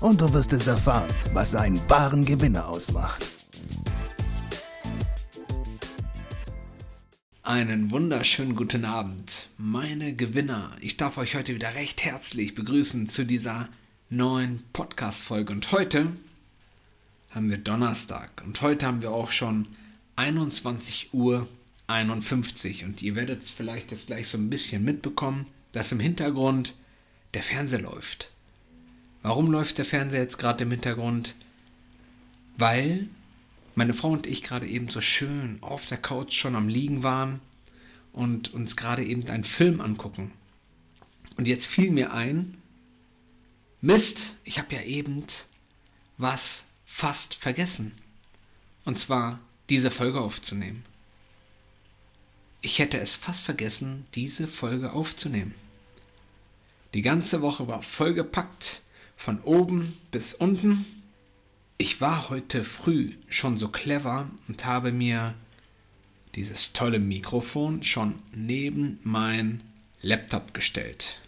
und du wirst es erfahren, was einen wahren Gewinner ausmacht. Einen wunderschönen guten Abend, meine Gewinner. Ich darf euch heute wieder recht herzlich begrüßen zu dieser neuen Podcast-Folge. Und heute haben wir Donnerstag und heute haben wir auch schon 21 Uhr 51 und ihr werdet es vielleicht jetzt gleich so ein bisschen mitbekommen, dass im Hintergrund der Fernseher läuft. Warum läuft der Fernseher jetzt gerade im Hintergrund? Weil meine Frau und ich gerade eben so schön auf der Couch schon am Liegen waren und uns gerade eben einen Film angucken. Und jetzt fiel mir ein, Mist, ich habe ja eben was fast vergessen. Und zwar diese Folge aufzunehmen. Ich hätte es fast vergessen, diese Folge aufzunehmen. Die ganze Woche war vollgepackt, von oben bis unten ich war heute früh schon so clever und habe mir dieses tolle Mikrofon schon neben mein Laptop gestellt,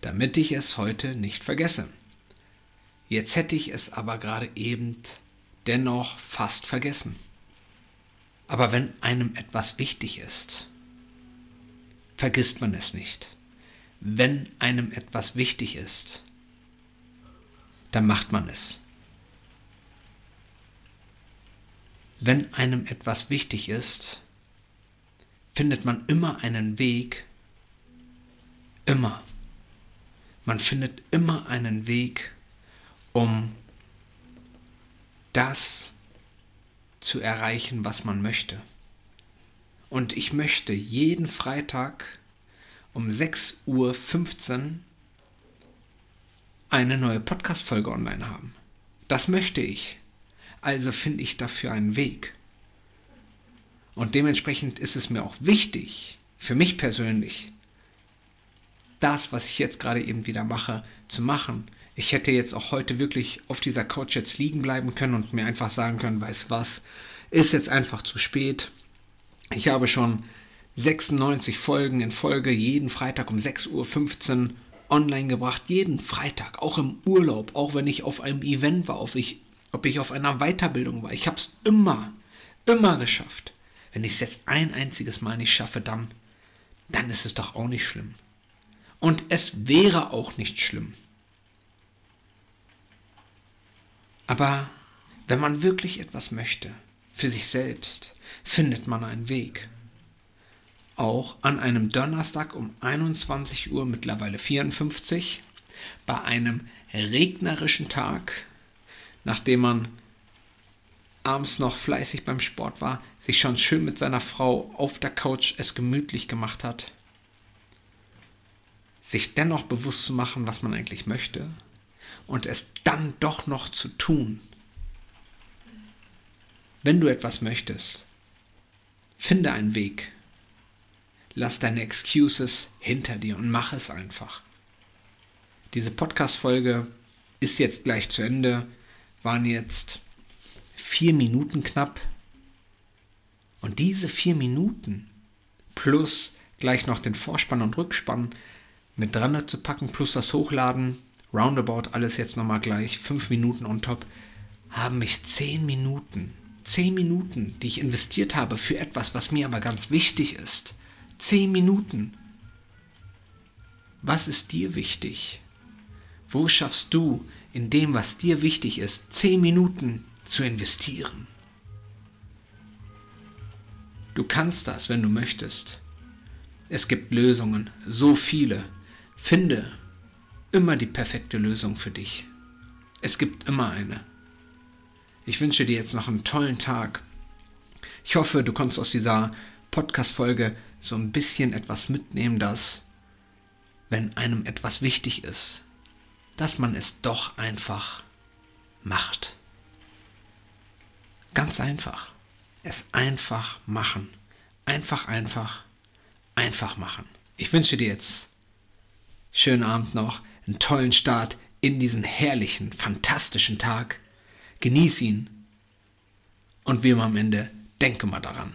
damit ich es heute nicht vergesse. Jetzt hätte ich es aber gerade eben dennoch fast vergessen. Aber wenn einem etwas wichtig ist, vergisst man es nicht. Wenn einem etwas wichtig ist, dann macht man es. wenn einem etwas wichtig ist, findet man immer einen Weg, immer. Man findet immer einen Weg, um das zu erreichen, was man möchte. Und ich möchte jeden Freitag um 6.15 Uhr eine neue Podcast-Folge online haben. Das möchte ich. Also finde ich dafür einen Weg. Und dementsprechend ist es mir auch wichtig, für mich persönlich, das, was ich jetzt gerade eben wieder mache, zu machen. Ich hätte jetzt auch heute wirklich auf dieser Couch jetzt liegen bleiben können und mir einfach sagen können, weiß was, ist jetzt einfach zu spät. Ich habe schon 96 Folgen in Folge jeden Freitag um 6.15 Uhr online gebracht. Jeden Freitag, auch im Urlaub, auch wenn ich auf einem Event war, auf ich ob ich auf einer Weiterbildung war. Ich habe es immer, immer geschafft. Wenn ich es jetzt ein einziges Mal nicht schaffe, dann, dann ist es doch auch nicht schlimm. Und es wäre auch nicht schlimm. Aber wenn man wirklich etwas möchte, für sich selbst, findet man einen Weg. Auch an einem Donnerstag um 21 Uhr, mittlerweile 54, bei einem regnerischen Tag, nachdem man abends noch fleißig beim Sport war, sich schon schön mit seiner Frau auf der Couch es gemütlich gemacht hat, sich dennoch bewusst zu machen, was man eigentlich möchte und es dann doch noch zu tun. Wenn du etwas möchtest, finde einen Weg. Lass deine Excuses hinter dir und mach es einfach. Diese Podcast-Folge ist jetzt gleich zu Ende waren jetzt vier Minuten knapp. Und diese vier Minuten plus gleich noch den Vorspann und Rückspann mit dran zu packen, plus das Hochladen, roundabout alles jetzt nochmal gleich, fünf Minuten on top, haben mich zehn Minuten, zehn Minuten, die ich investiert habe für etwas, was mir aber ganz wichtig ist. Zehn Minuten. Was ist dir wichtig? Wo schaffst du in dem, was dir wichtig ist, zehn Minuten zu investieren. Du kannst das, wenn du möchtest. Es gibt Lösungen, so viele. Finde immer die perfekte Lösung für dich. Es gibt immer eine. Ich wünsche dir jetzt noch einen tollen Tag. Ich hoffe, du konntest aus dieser Podcast-Folge so ein bisschen etwas mitnehmen, dass, wenn einem etwas wichtig ist, dass man es doch einfach macht. Ganz einfach. Es einfach machen. Einfach, einfach, einfach machen. Ich wünsche dir jetzt schönen Abend noch, einen tollen Start in diesen herrlichen, fantastischen Tag. Genieß ihn. Und wie immer am Ende, denke mal daran.